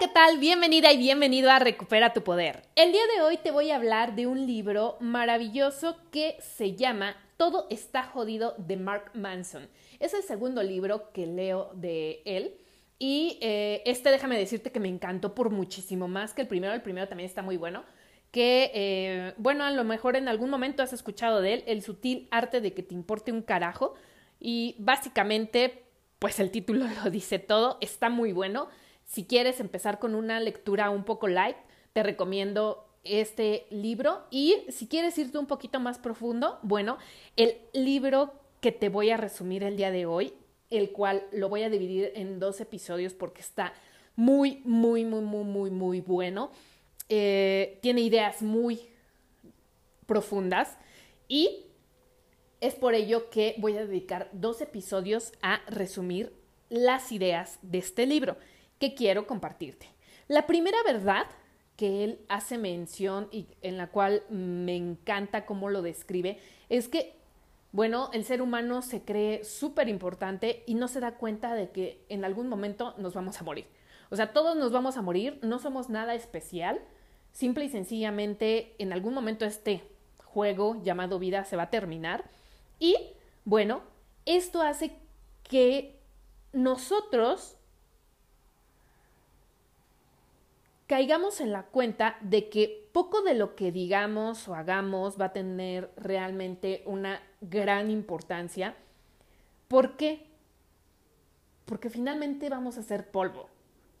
¿qué tal? Bienvenida y bienvenido a Recupera tu Poder. El día de hoy te voy a hablar de un libro maravilloso que se llama Todo está jodido de Mark Manson. Es el segundo libro que leo de él. Y eh, este, déjame decirte que me encantó por muchísimo más que el primero. El primero también está muy bueno. Que, eh, bueno, a lo mejor en algún momento has escuchado de él, El sutil arte de que te importe un carajo. Y básicamente, pues el título lo dice todo. Está muy bueno. Si quieres empezar con una lectura un poco light, te recomiendo este libro y si quieres irte un poquito más profundo, bueno, el libro que te voy a resumir el día de hoy, el cual lo voy a dividir en dos episodios porque está muy, muy, muy, muy, muy, muy bueno. Eh, tiene ideas muy profundas y es por ello que voy a dedicar dos episodios a resumir las ideas de este libro que quiero compartirte. La primera verdad que él hace mención y en la cual me encanta cómo lo describe es que, bueno, el ser humano se cree súper importante y no se da cuenta de que en algún momento nos vamos a morir. O sea, todos nos vamos a morir, no somos nada especial, simple y sencillamente en algún momento este juego llamado vida se va a terminar y, bueno, esto hace que nosotros caigamos en la cuenta de que poco de lo que digamos o hagamos va a tener realmente una gran importancia. ¿Por qué? Porque finalmente vamos a ser polvo.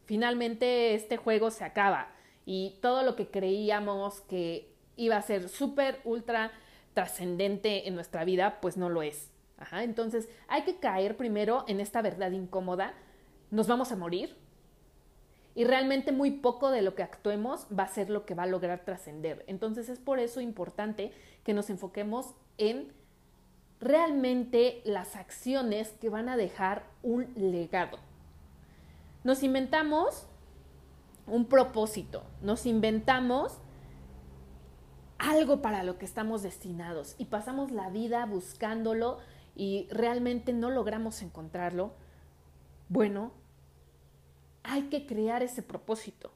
Finalmente este juego se acaba y todo lo que creíamos que iba a ser súper, ultra trascendente en nuestra vida, pues no lo es. entonces hay que caer primero en esta verdad incómoda. Nos vamos a morir, y realmente muy poco de lo que actuemos va a ser lo que va a lograr trascender. Entonces es por eso importante que nos enfoquemos en realmente las acciones que van a dejar un legado. Nos inventamos un propósito, nos inventamos algo para lo que estamos destinados y pasamos la vida buscándolo y realmente no logramos encontrarlo. Bueno, hay que crear ese propósito.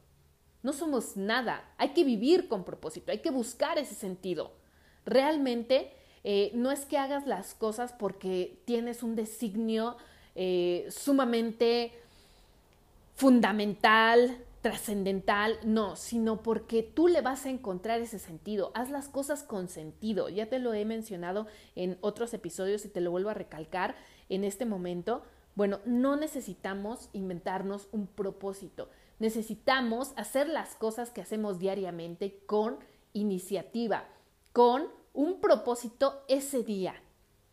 No somos nada, hay que vivir con propósito, hay que buscar ese sentido. Realmente eh, no es que hagas las cosas porque tienes un designio eh, sumamente fundamental, trascendental, no, sino porque tú le vas a encontrar ese sentido. Haz las cosas con sentido. Ya te lo he mencionado en otros episodios y te lo vuelvo a recalcar en este momento. Bueno, no necesitamos inventarnos un propósito, necesitamos hacer las cosas que hacemos diariamente con iniciativa, con un propósito ese día.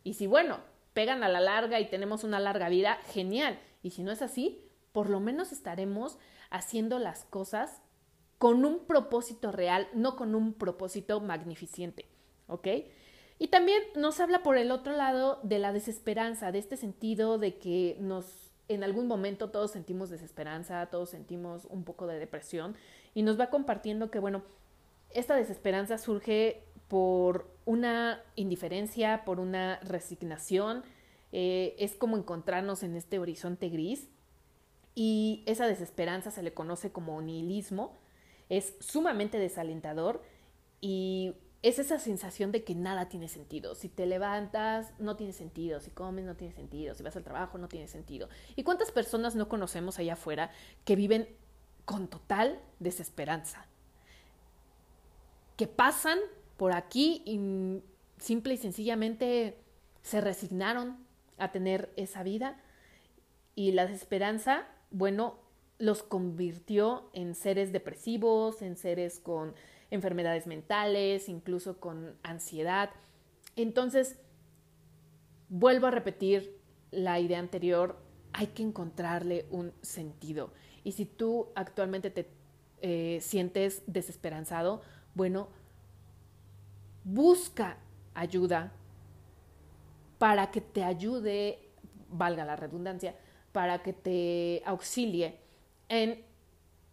Y si, bueno, pegan a la larga y tenemos una larga vida, genial. Y si no es así, por lo menos estaremos haciendo las cosas con un propósito real, no con un propósito magnificente. ¿Ok? Y también nos habla por el otro lado de la desesperanza, de este sentido de que nos en algún momento todos sentimos desesperanza, todos sentimos un poco de depresión y nos va compartiendo que bueno, esta desesperanza surge por una indiferencia, por una resignación, eh, es como encontrarnos en este horizonte gris y esa desesperanza se le conoce como nihilismo, es sumamente desalentador y es esa sensación de que nada tiene sentido. Si te levantas, no tiene sentido. Si comes, no tiene sentido. Si vas al trabajo, no tiene sentido. ¿Y cuántas personas no conocemos allá afuera que viven con total desesperanza? Que pasan por aquí y simple y sencillamente se resignaron a tener esa vida y la desesperanza, bueno, los convirtió en seres depresivos, en seres con enfermedades mentales, incluso con ansiedad. Entonces, vuelvo a repetir la idea anterior, hay que encontrarle un sentido. Y si tú actualmente te eh, sientes desesperanzado, bueno, busca ayuda para que te ayude, valga la redundancia, para que te auxilie en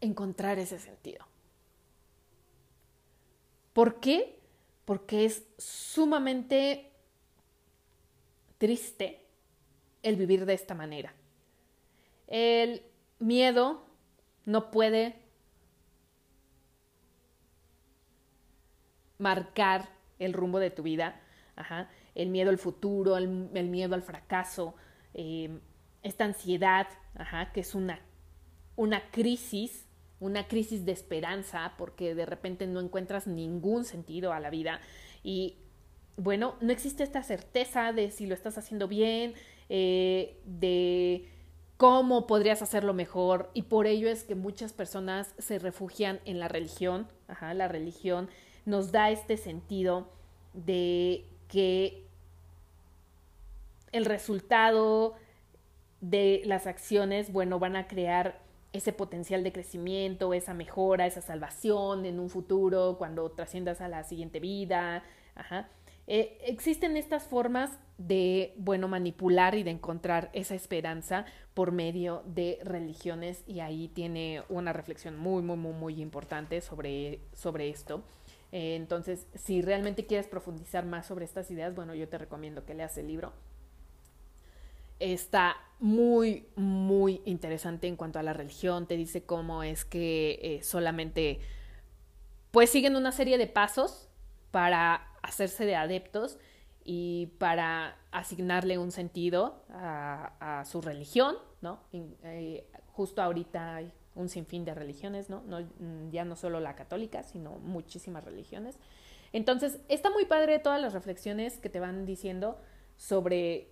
encontrar ese sentido. ¿Por qué? Porque es sumamente triste el vivir de esta manera. El miedo no puede marcar el rumbo de tu vida. Ajá. El miedo al futuro, el, miedo al fracaso, eh, esta ansiedad, ajá, que es una, una crisis, una crisis de esperanza, porque de repente no encuentras ningún sentido a la vida. Y bueno, no existe esta certeza de si lo estás haciendo bien, eh, de cómo podrías hacerlo mejor y por ello es que muchas personas se refugian en la religión, Ajá, la religión nos da este sentido de que el resultado de las acciones, bueno, van a crear ese potencial de crecimiento, esa mejora, esa salvación en un futuro, cuando trasciendas a la siguiente vida. Eh, existen estas formas de, bueno, manipular y de encontrar esa esperanza por medio de religiones y ahí tiene una reflexión muy, muy, muy, muy importante sobre, sobre esto. Eh, entonces, si realmente quieres profundizar más sobre estas ideas, bueno, yo te recomiendo que leas el libro. Está muy, muy interesante en cuanto a la religión. Te dice cómo es que eh, solamente, pues siguen una serie de pasos para hacerse de adeptos y para asignarle un sentido a, su religión, ¿no? Eh, justo ahorita hay un sinfín de religiones, ¿no? ¿no? Ya no solo la católica, sino muchísimas religiones. Entonces, está muy padre todas las reflexiones que te van diciendo sobre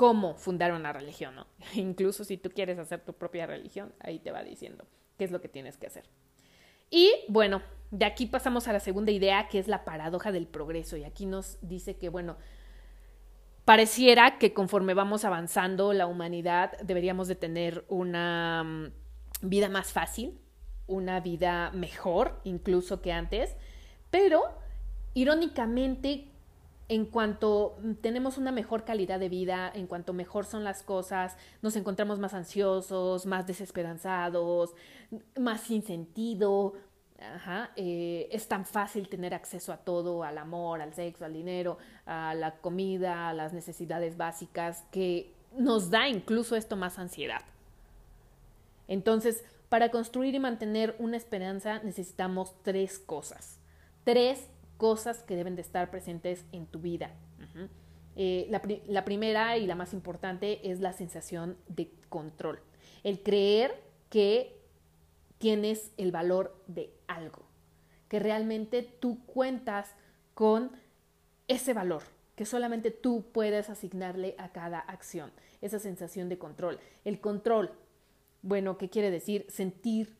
cómo fundar una religión, ¿no? Incluso si tú quieres hacer tu propia religión, ahí te va diciendo qué es lo que tienes que hacer. Y bueno, de aquí pasamos a la segunda idea, que es la paradoja del progreso. Y aquí nos dice que, bueno, pareciera que conforme vamos avanzando la humanidad deberíamos de tener una mm, vida más fácil, una vida mejor incluso que antes, pero irónicamente en cuanto tenemos una mejor calidad de vida, en cuanto mejor son las cosas, nos encontramos más ansiosos, más desesperanzados, más sin sentido. Eh, es tan fácil tener acceso a todo, al amor, al sexo, al dinero, a la comida, a las necesidades básicas, que nos da incluso esto más ansiedad. Entonces, para construir y mantener una esperanza necesitamos tres cosas. Tres cosas que deben de estar presentes en tu vida. Eh, la, primera y la más importante es la sensación de control. El creer que tienes el valor de algo, que realmente tú cuentas con ese valor, que solamente tú puedes asignarle a cada acción, esa sensación de control. El control, bueno, ¿qué quiere decir? Sentir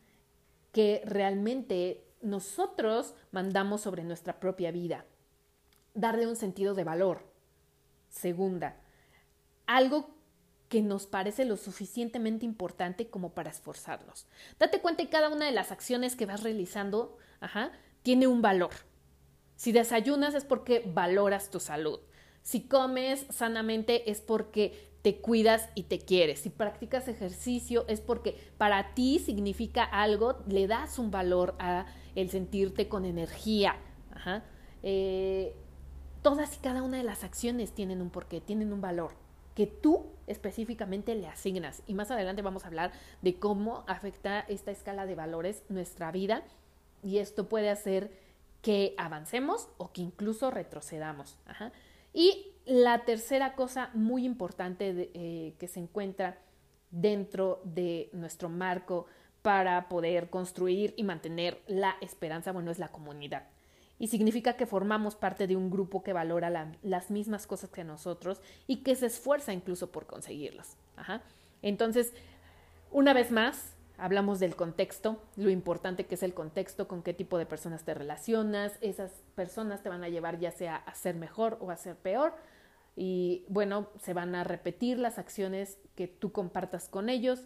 que realmente nosotros mandamos sobre nuestra propia vida. Darle un sentido de valor. Segunda, algo que nos parece lo suficientemente importante como para esforzarnos. Date cuenta que cada una de las acciones que vas realizando tiene un valor. Si desayunas es porque valoras tu salud. Si comes sanamente es porque te cuidas y te quieres. Si practicas ejercicio es porque para ti significa algo, le das un valor a el sentirte con energía. Eh, todas y cada una de las acciones tienen un porqué, tienen un valor que tú específicamente le asignas. Y más adelante vamos a hablar de cómo afecta esta escala de valores nuestra vida y esto puede hacer que avancemos o que incluso retrocedamos. Y la tercera cosa muy importante eh, que se encuentra dentro de nuestro marco para poder construir y mantener la esperanza, bueno, es la comunidad. Y significa que formamos parte de un grupo que valora las mismas cosas que nosotros y que se esfuerza incluso por conseguirlas. Entonces, una vez más, hablamos del contexto, lo importante que es el contexto, con qué tipo de personas te relacionas, esas personas te van a llevar ya sea a ser mejor o a ser peor, y bueno, se van a repetir las acciones que tú compartas con ellos,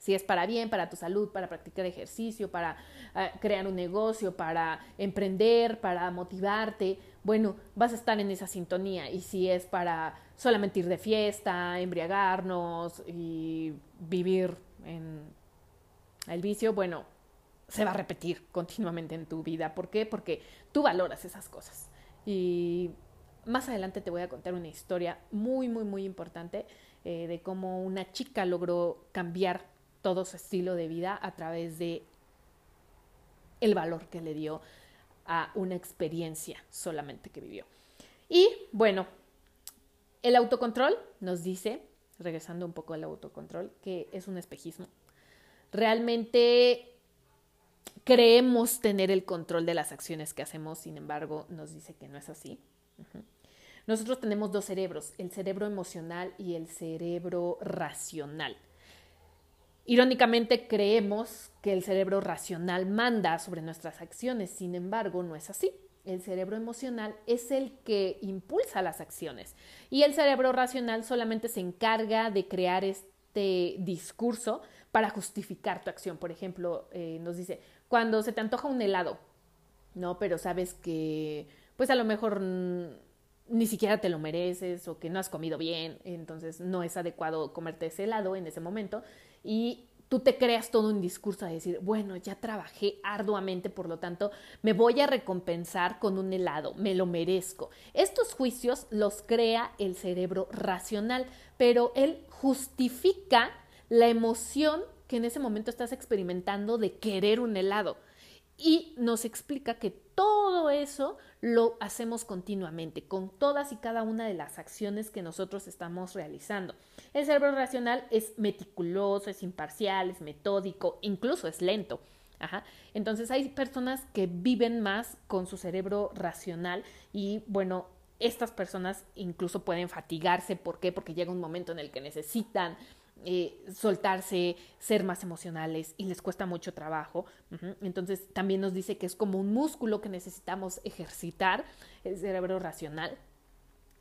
si es para bien, para tu salud, para practicar ejercicio, para eh, crear un negocio, para emprender, para motivarte, bueno, vas a estar en esa sintonía. Y si es para solamente ir de fiesta, embriagarnos y vivir en el vicio, bueno, se va a repetir continuamente en tu vida. ¿Por qué? Porque tú valoras esas cosas. Y más adelante te voy a contar una historia muy, muy, muy importante eh, de cómo una chica logró cambiar todo su estilo de vida a través de el valor que le dio a una experiencia solamente que vivió. Y bueno, el autocontrol nos dice, regresando un poco al autocontrol, que es un espejismo. Realmente creemos tener el control de las acciones que hacemos, sin embargo, nos dice que no es así. Nosotros tenemos dos cerebros, el cerebro emocional y el cerebro racional. Irónicamente creemos que el cerebro racional manda sobre nuestras acciones, sin embargo no es así. El cerebro emocional es el que impulsa las acciones y el cerebro racional solamente se encarga de crear este discurso para justificar tu acción. Por ejemplo, eh, nos dice, cuando se te antoja un helado, ¿no? Pero sabes que, pues a lo mejor ni siquiera te lo mereces o que no has comido bien, entonces no es adecuado comerte ese helado en ese momento y tú te creas todo un discurso de decir, bueno, ya trabajé arduamente, por lo tanto, me voy a recompensar con un helado, me lo merezco. Estos juicios los crea el cerebro racional, pero él justifica la emoción que en ese momento estás experimentando de querer un helado y nos explica que todo eso lo hacemos continuamente, con todas y cada una de las acciones que nosotros estamos realizando. El cerebro racional es meticuloso, es imparcial, es metódico, incluso es lento. Entonces hay personas que viven más con su cerebro racional y bueno, estas personas incluso pueden fatigarse. ¿Por qué? Porque llega un momento en el que necesitan eh, soltarse, ser más emocionales y les cuesta mucho trabajo. Entonces también nos dice que es como un músculo que necesitamos ejercitar, el cerebro racional.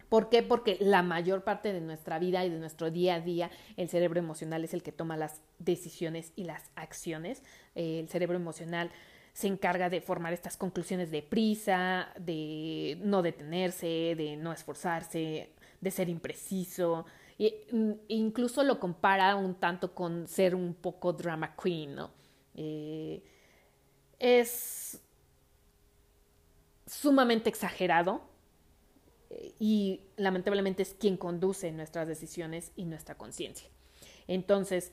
¿Por qué? Porque la mayor parte de nuestra vida y de nuestro día a día, el cerebro emocional es el que toma las decisiones y las acciones. El cerebro emocional se encarga de formar estas conclusiones de prisa, de no detenerse, de no esforzarse, de ser impreciso, Mm, incluso lo compara un tanto con ser un poco drama queen, ¿no? Eh, es sumamente exagerado eh, y lamentablemente es quien conduce nuestras decisiones y nuestra conciencia. Entonces,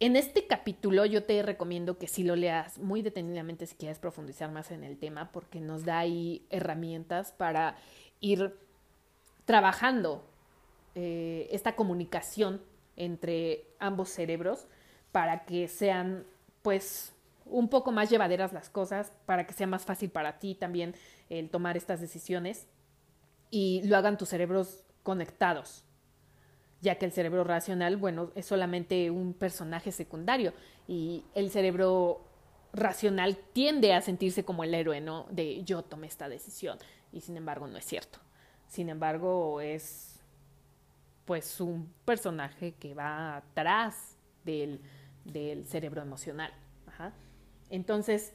en este capítulo yo te recomiendo que si lo leas muy detenidamente si quieres profundizar más en el tema porque nos da ahí herramientas para ir trabajando eh, esta comunicación entre ambos cerebros para que sean pues un poco más llevaderas las cosas, para que sea más fácil para ti también el tomar estas decisiones y lo hagan tus cerebros conectados, ya que el cerebro racional, bueno, es solamente un personaje secundario y el cerebro racional tiende a sentirse como el héroe, ¿no? De yo tomé esta decisión y sin embargo no es cierto. Sin embargo, es pues un personaje que va atrás del, cerebro emocional. Entonces,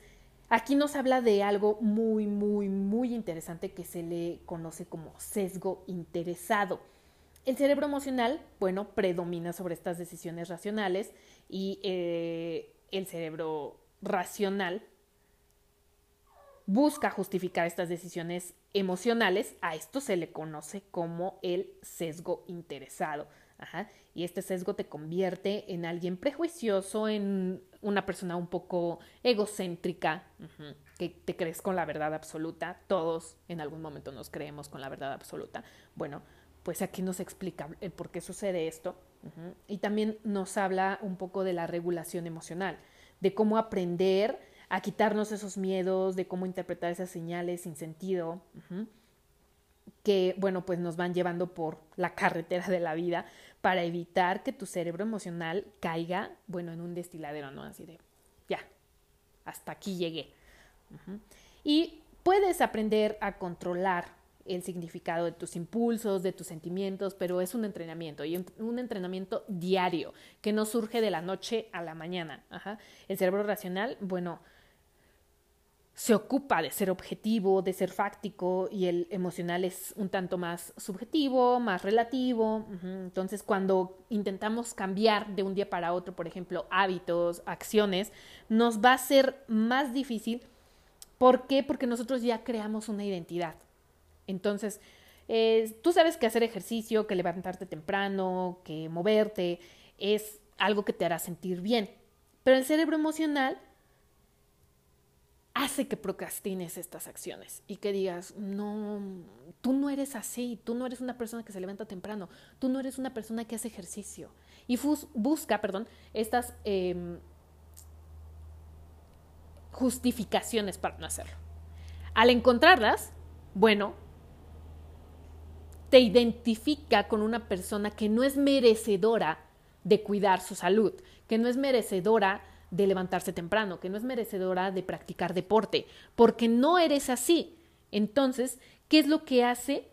aquí nos habla de algo muy, muy, muy interesante que se le conoce como sesgo interesado. El cerebro emocional, bueno, predomina sobre estas decisiones racionales y eh, el cerebro racional busca justificar estas decisiones emocionales, a esto se le conoce como el sesgo interesado. Y este sesgo te convierte en alguien prejuicioso, en una persona un poco egocéntrica, que te crees con la verdad absoluta. Todos en algún momento nos creemos con la verdad absoluta. Bueno, pues aquí nos explica por qué sucede esto. Y también nos habla un poco de la regulación emocional, de cómo aprender a quitarnos esos miedos de cómo interpretar esas señales sin sentido, que, bueno, pues nos van llevando por la carretera de la vida para evitar que tu cerebro emocional caiga, bueno, en un destiladero, ¿no? Así de, ya, hasta aquí llegué. Y puedes aprender a controlar el significado de tus impulsos, de tus sentimientos, pero es un entrenamiento y un, entrenamiento diario que no surge de la noche a la mañana. El cerebro racional, bueno, se ocupa de ser objetivo, de ser fáctico y el emocional es un tanto más subjetivo, más relativo. Entonces, cuando intentamos cambiar de un día para otro, por ejemplo, hábitos, acciones, nos va a ser más difícil. ¿Por qué? Porque nosotros ya creamos una identidad. Entonces, eh, tú sabes que hacer ejercicio, que levantarte temprano, que moverte, es algo que te hará sentir bien. Pero el cerebro emocional hace que procrastines estas acciones y que digas, no, tú no eres así, tú no eres una persona que se levanta temprano, tú no eres una persona que hace ejercicio. Y busca, perdón, estas em, justificaciones para no hacerlo. Al encontrarlas, bueno, te identifica con una persona que no es merecedora de cuidar su salud, que no es merecedora de levantarse temprano, que no es merecedora de practicar deporte, porque no eres así. Entonces, ¿qué es lo que hace?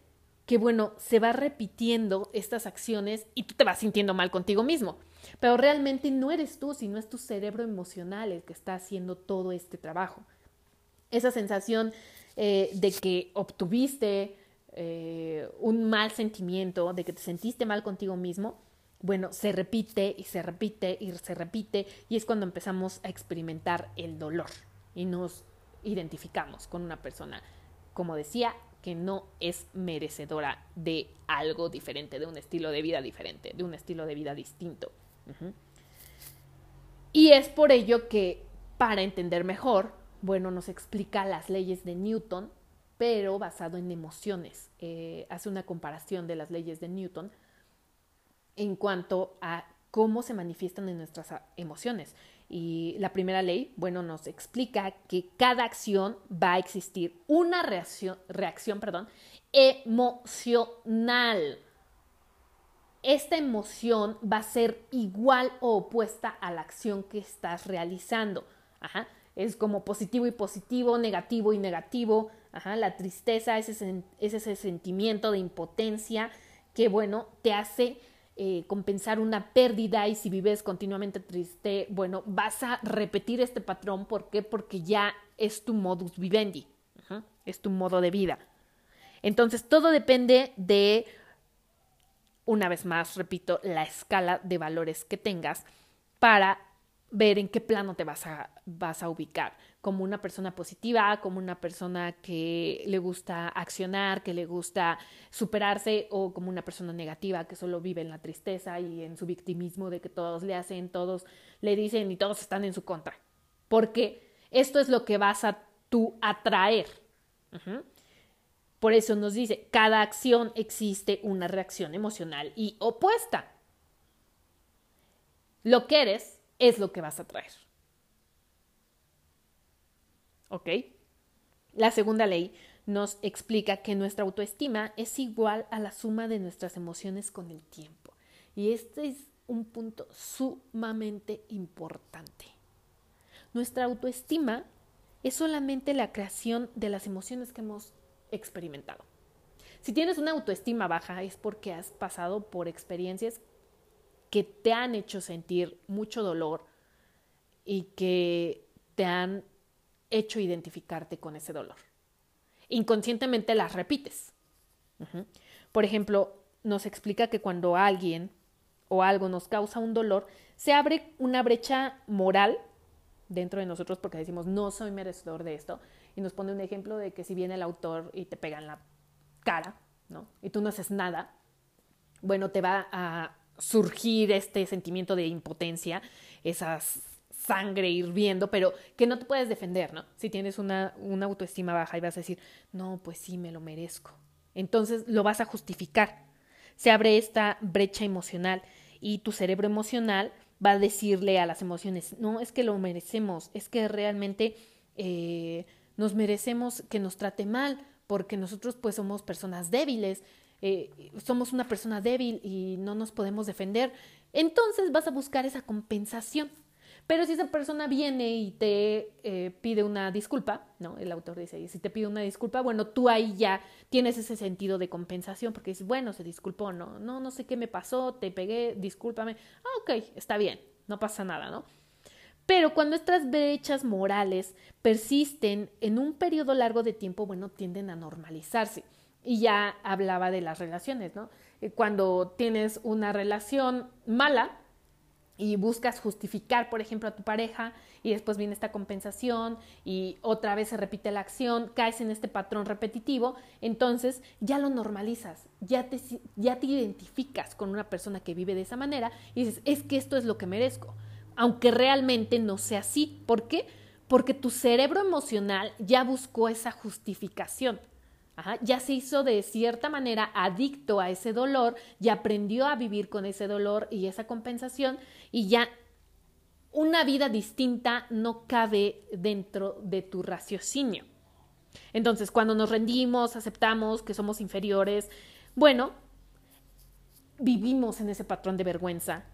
Que bueno, se va repitiendo estas acciones y tú te vas sintiendo mal contigo mismo. Pero realmente no eres tú, sino es tu cerebro emocional el que está haciendo todo este trabajo. Esa sensación eh, de que obtuviste eh, un mal sentimiento, de que te sentiste mal contigo mismo, bueno, se repite y se repite y se repite y es cuando empezamos a experimentar el dolor y nos identificamos con una persona, como decía, que no es merecedora de algo diferente, de un estilo de vida diferente, de un estilo de vida distinto. Y es por ello que, para entender mejor, bueno, nos explica las leyes de Newton, pero basado en emociones. Eh, hace una comparación de las leyes de Newton en cuanto a cómo se manifiestan en nuestras emociones. Y la primera ley, bueno, nos explica que cada acción va a existir una reacción, reacción perdón, emocional. Esta emoción va a ser igual o opuesta a la acción que estás realizando. Ajá. Es como positivo y positivo, negativo y negativo. Ajá. La tristeza es ese, es ese sentimiento de impotencia que, bueno, te hace eh, compensar una pérdida y si vives continuamente triste, bueno, vas a repetir este patrón. ¿Por qué? Porque ya es tu modus vivendi, es tu modo de vida. Entonces, todo depende de, una vez más, repito, la escala de valores que tengas para ver en qué plano te vas a, vas a ubicar, como una persona positiva, como una persona que le gusta accionar, que le gusta superarse, o como una persona negativa que solo vive en la tristeza y en su victimismo de que todos le hacen, todos le dicen y todos están en su contra. Porque esto es lo que vas a tú atraer. Por eso nos dice, cada acción existe una reacción emocional y opuesta. Lo que eres es lo que vas a traer. ¿Ok? La segunda ley nos explica que nuestra autoestima es igual a la suma de nuestras emociones con el tiempo. Y este es un punto sumamente importante. Nuestra autoestima es solamente la creación de las emociones que hemos experimentado. Si tienes una autoestima baja es porque has pasado por experiencias que te han hecho sentir mucho dolor y que te han hecho identificarte con ese dolor. Inconscientemente las repites. Por ejemplo, nos explica que cuando alguien o algo nos causa un dolor, se abre una brecha moral dentro de nosotros porque decimos, no soy merecedor de esto. Y nos pone un ejemplo de que si viene el autor y te pega en la cara, ¿no? Y tú no haces nada, bueno, te va a surgir este sentimiento de impotencia, esa sangre hirviendo, pero que no te puedes defender, ¿no? Si tienes una, una autoestima baja y vas a decir, no, pues sí, me lo merezco. Entonces lo vas a justificar. Se abre esta brecha emocional y tu cerebro emocional va a decirle a las emociones, no, es que lo merecemos, es que realmente eh, nos merecemos que nos trate mal, porque nosotros pues somos personas débiles, eh, somos una persona débil y no nos podemos defender, entonces vas a buscar esa compensación. Pero si esa persona viene y te eh, pide una disculpa, ¿no? El autor dice, y si te pide una disculpa, bueno, tú ahí ya tienes ese sentido de compensación porque dices, bueno, se disculpó, no, no, no sé qué me pasó, te pegué, discúlpame. Ah, ok, está bien, no pasa nada, ¿no? Pero cuando estas brechas morales persisten en un periodo largo de tiempo, bueno, tienden a normalizarse. Y ya hablaba de las relaciones, ¿no? Eh, cuando tienes una relación mala y buscas justificar, por ejemplo, a tu pareja y después viene esta compensación y otra vez se repite la acción, caes en este patrón repetitivo, entonces ya lo normalizas, ya te, ya te identificas con una persona que vive de esa manera y dices, es que esto es lo que merezco. aunque realmente no sea así. ¿Por qué? Porque tu cerebro emocional ya buscó esa justificación. Ya se hizo de cierta manera adicto a ese dolor, ya aprendió a vivir con ese dolor y esa compensación y ya una vida distinta no cabe dentro de tu raciocinio. Entonces, cuando nos rendimos, aceptamos que somos inferiores, bueno, vivimos en ese patrón de vergüenza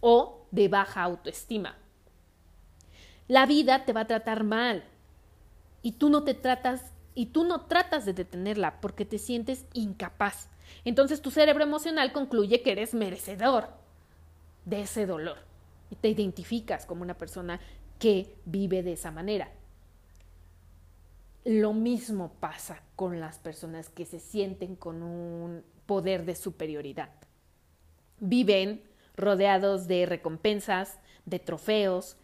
o de baja autoestima. La vida te va a tratar mal y tú no te tratas y tú no tratas de detenerla porque te sientes incapaz. Entonces tu cerebro emocional concluye que eres merecedor de ese dolor y te identificas como una persona que vive de esa manera. Lo mismo pasa con las personas que se sienten con un poder de superioridad. Viven rodeados de recompensas, de trofeos,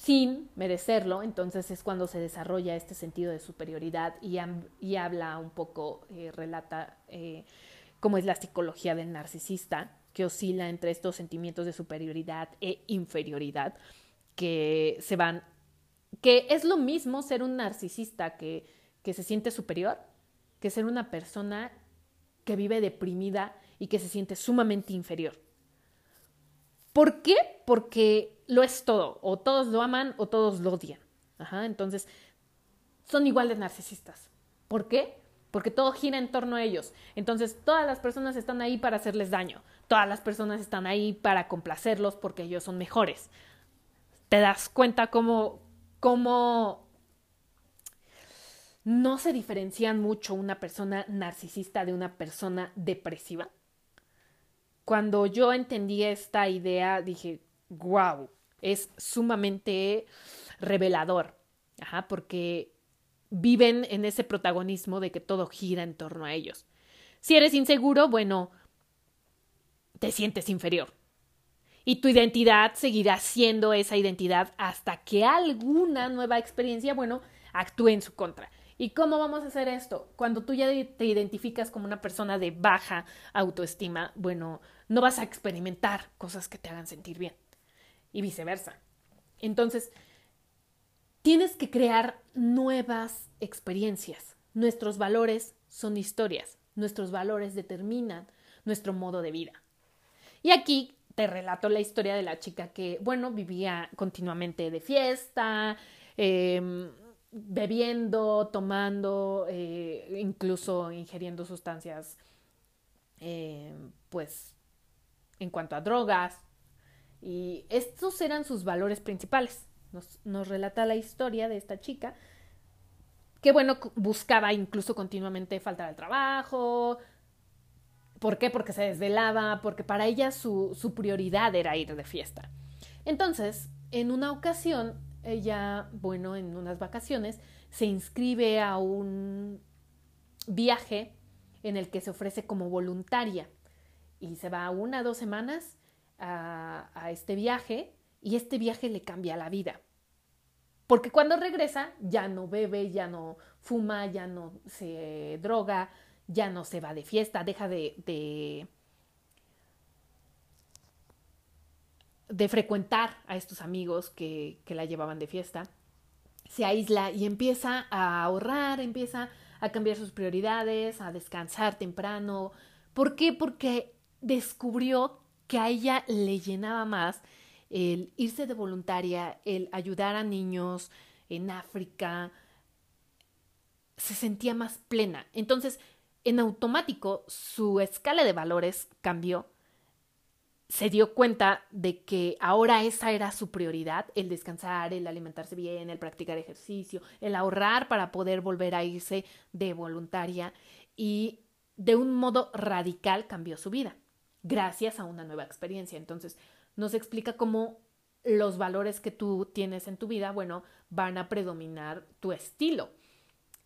sin merecerlo, entonces es cuando se desarrolla este sentido de superioridad y, y habla un poco, eh, relata eh, cómo es la psicología del narcisista, que oscila entre estos sentimientos de superioridad e inferioridad, que se van, que es lo mismo ser un narcisista que, que se siente superior, que ser una persona que vive deprimida y que se siente sumamente inferior. ¿Por qué? Porque lo es todo, o todos lo aman o todos lo odian. Ajá, entonces, son igual de narcisistas. ¿Por qué? Porque todo gira en torno a ellos. Entonces, todas las personas están ahí para hacerles daño. Todas las personas están ahí para complacerlos porque ellos son mejores. ¿Te das cuenta cómo, cómo no se diferencian mucho una persona narcisista de una persona depresiva? Cuando yo entendí esta idea, dije, wow, es sumamente revelador, Ajá, porque viven en ese protagonismo de que todo gira en torno a ellos. Si eres inseguro, bueno, te sientes inferior. Y tu identidad seguirá siendo esa identidad hasta que alguna nueva experiencia, bueno, actúe en su contra. ¿Y cómo vamos a hacer esto? Cuando tú ya te identificas como una persona de baja autoestima, bueno, no vas a experimentar cosas que te hagan sentir bien. Y viceversa. Entonces, tienes que crear nuevas experiencias. Nuestros valores son historias. Nuestros valores determinan nuestro modo de vida. Y aquí te relato la historia de la chica que, bueno, vivía continuamente de fiesta, eh, bebiendo, tomando, eh, incluso ingiriendo sustancias, eh, pues, en cuanto a drogas. Y estos eran sus valores principales. Nos, nos relata la historia de esta chica que, bueno, buscaba incluso continuamente faltar al trabajo. ¿Por qué? Porque se desvelaba, porque para ella su, su prioridad era ir de fiesta. Entonces, en una ocasión, ella, bueno, en unas vacaciones, se inscribe a un viaje en el que se ofrece como voluntaria y se va una o dos semanas a, este viaje y este viaje le cambia la vida. Porque cuando regresa ya no bebe, ya no fuma, ya no se droga, ya no se va de fiesta, deja de, de de frecuentar a estos amigos que, que la llevaban de fiesta, se aísla y empieza a ahorrar, empieza a cambiar sus prioridades, a descansar temprano. ¿Por qué? Porque descubrió que a ella le llenaba más el irse de voluntaria, el ayudar a niños en África, se sentía más plena. Entonces, en automático, su escala de valores cambió se dio cuenta de que ahora esa era su prioridad, el descansar, el alimentarse bien, el practicar ejercicio, el ahorrar para poder volver a irse de voluntaria y de un modo radical cambió su vida, gracias a una nueva experiencia. Entonces, nos explica cómo los valores que tú tienes en tu vida, bueno, van a predominar tu estilo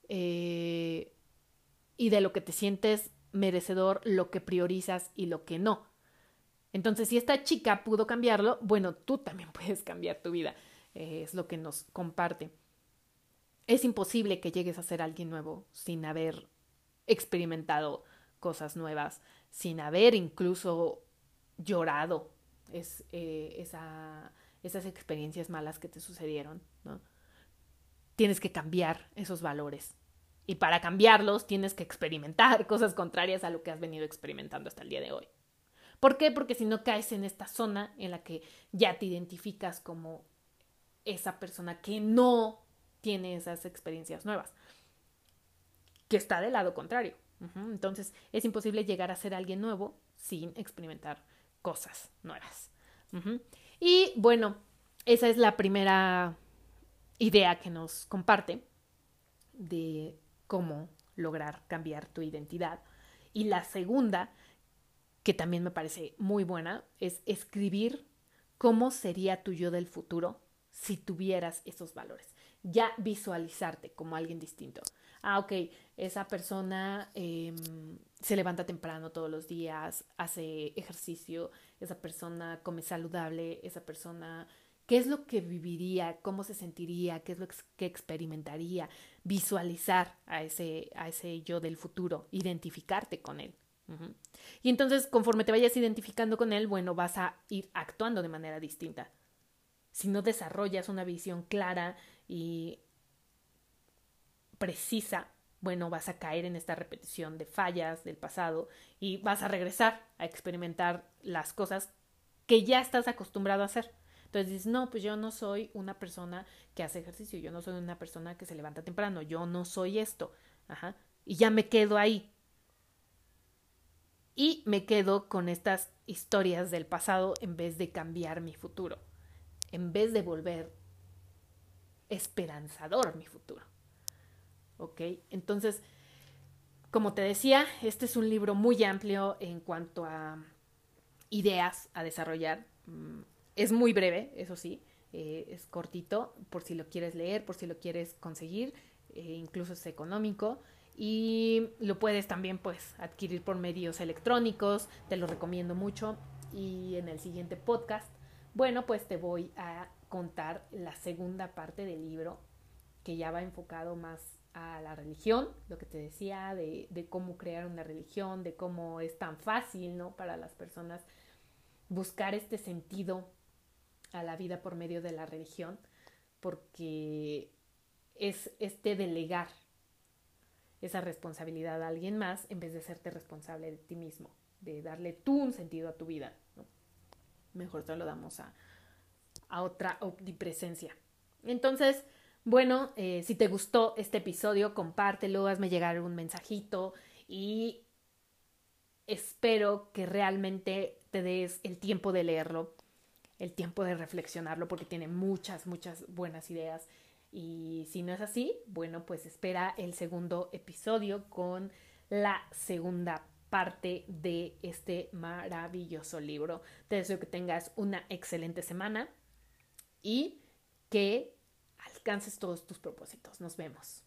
eh, y de lo que te sientes merecedor, lo que priorizas y lo que no. Entonces, si esta chica pudo cambiarlo, bueno, tú también puedes cambiar tu vida. Eh, es lo que nos comparte. Es imposible que llegues a ser alguien nuevo sin haber experimentado cosas nuevas, sin haber incluso llorado es, eh, esa, esas experiencias malas que te sucedieron, ¿no? Tienes que cambiar esos valores. Y para cambiarlos tienes que experimentar cosas contrarias a lo que has venido experimentando hasta el día de hoy. ¿Por qué? Porque si no caes en esta zona en la que ya te identificas como esa persona que no tiene esas experiencias nuevas, que está del lado contrario. Entonces es imposible llegar a ser alguien nuevo sin experimentar cosas nuevas. Y bueno, esa es la primera idea que nos comparte de cómo lograr cambiar tu identidad. Y la segunda, que también me parece muy buena, es escribir cómo sería tu yo del futuro si tuvieras esos valores. Ya visualizarte como alguien distinto. Ah, ok, esa persona em, se levanta temprano todos los días, hace ejercicio, esa persona come saludable, esa persona, ¿qué es lo que viviría? ¿Cómo se sentiría? ¿Qué es lo que experimentaría? Visualizar a ese, a ese yo del futuro, identificarte con él. Y entonces, conforme te vayas identificando con él, bueno, vas a ir actuando de manera distinta. Si no desarrollas una visión clara y precisa, bueno, vas a caer en esta repetición de fallas del pasado y vas a regresar a experimentar las cosas que ya estás acostumbrado a hacer. Entonces dices, no, pues yo no soy una persona que hace ejercicio, yo no soy una persona que se levanta temprano, yo no soy esto. Ajá. Y ya me quedo ahí. Y me quedo con estas historias del pasado en vez de cambiar mi futuro, en vez de volver esperanzador mi futuro. ¿Ok? Entonces, como te decía, este es un libro muy amplio en cuanto a ideas a desarrollar. Mm, es muy breve, eso sí, eh, es cortito, por si lo quieres leer, por si lo quieres conseguir, eh, incluso es económico y lo puedes también pues adquirir por medios electrónicos, te lo recomiendo mucho y en el siguiente podcast, bueno, pues te voy a contar la segunda parte del libro que ya va enfocado más a la religión, lo que te decía de, de, cómo crear una religión, de cómo es tan fácil, ¿no? Para las personas buscar este sentido a la vida por medio de la religión, porque es este delegar esa responsabilidad a alguien más en vez de hacerte responsable de ti mismo, de darle tú un sentido a tu vida. Mejor te lo damos a, a otra omnipresencia. Entonces, bueno, eh, si te gustó este episodio, compártelo, hazme llegar un mensajito y espero que realmente te des el tiempo de leerlo, el tiempo de reflexionarlo, porque tiene muchas, muchas buenas ideas. Y si no es así, bueno, pues espera el segundo episodio con la segunda parte de este maravilloso libro. Te deseo que tengas una excelente semana y que alcances todos tus propósitos. Nos vemos.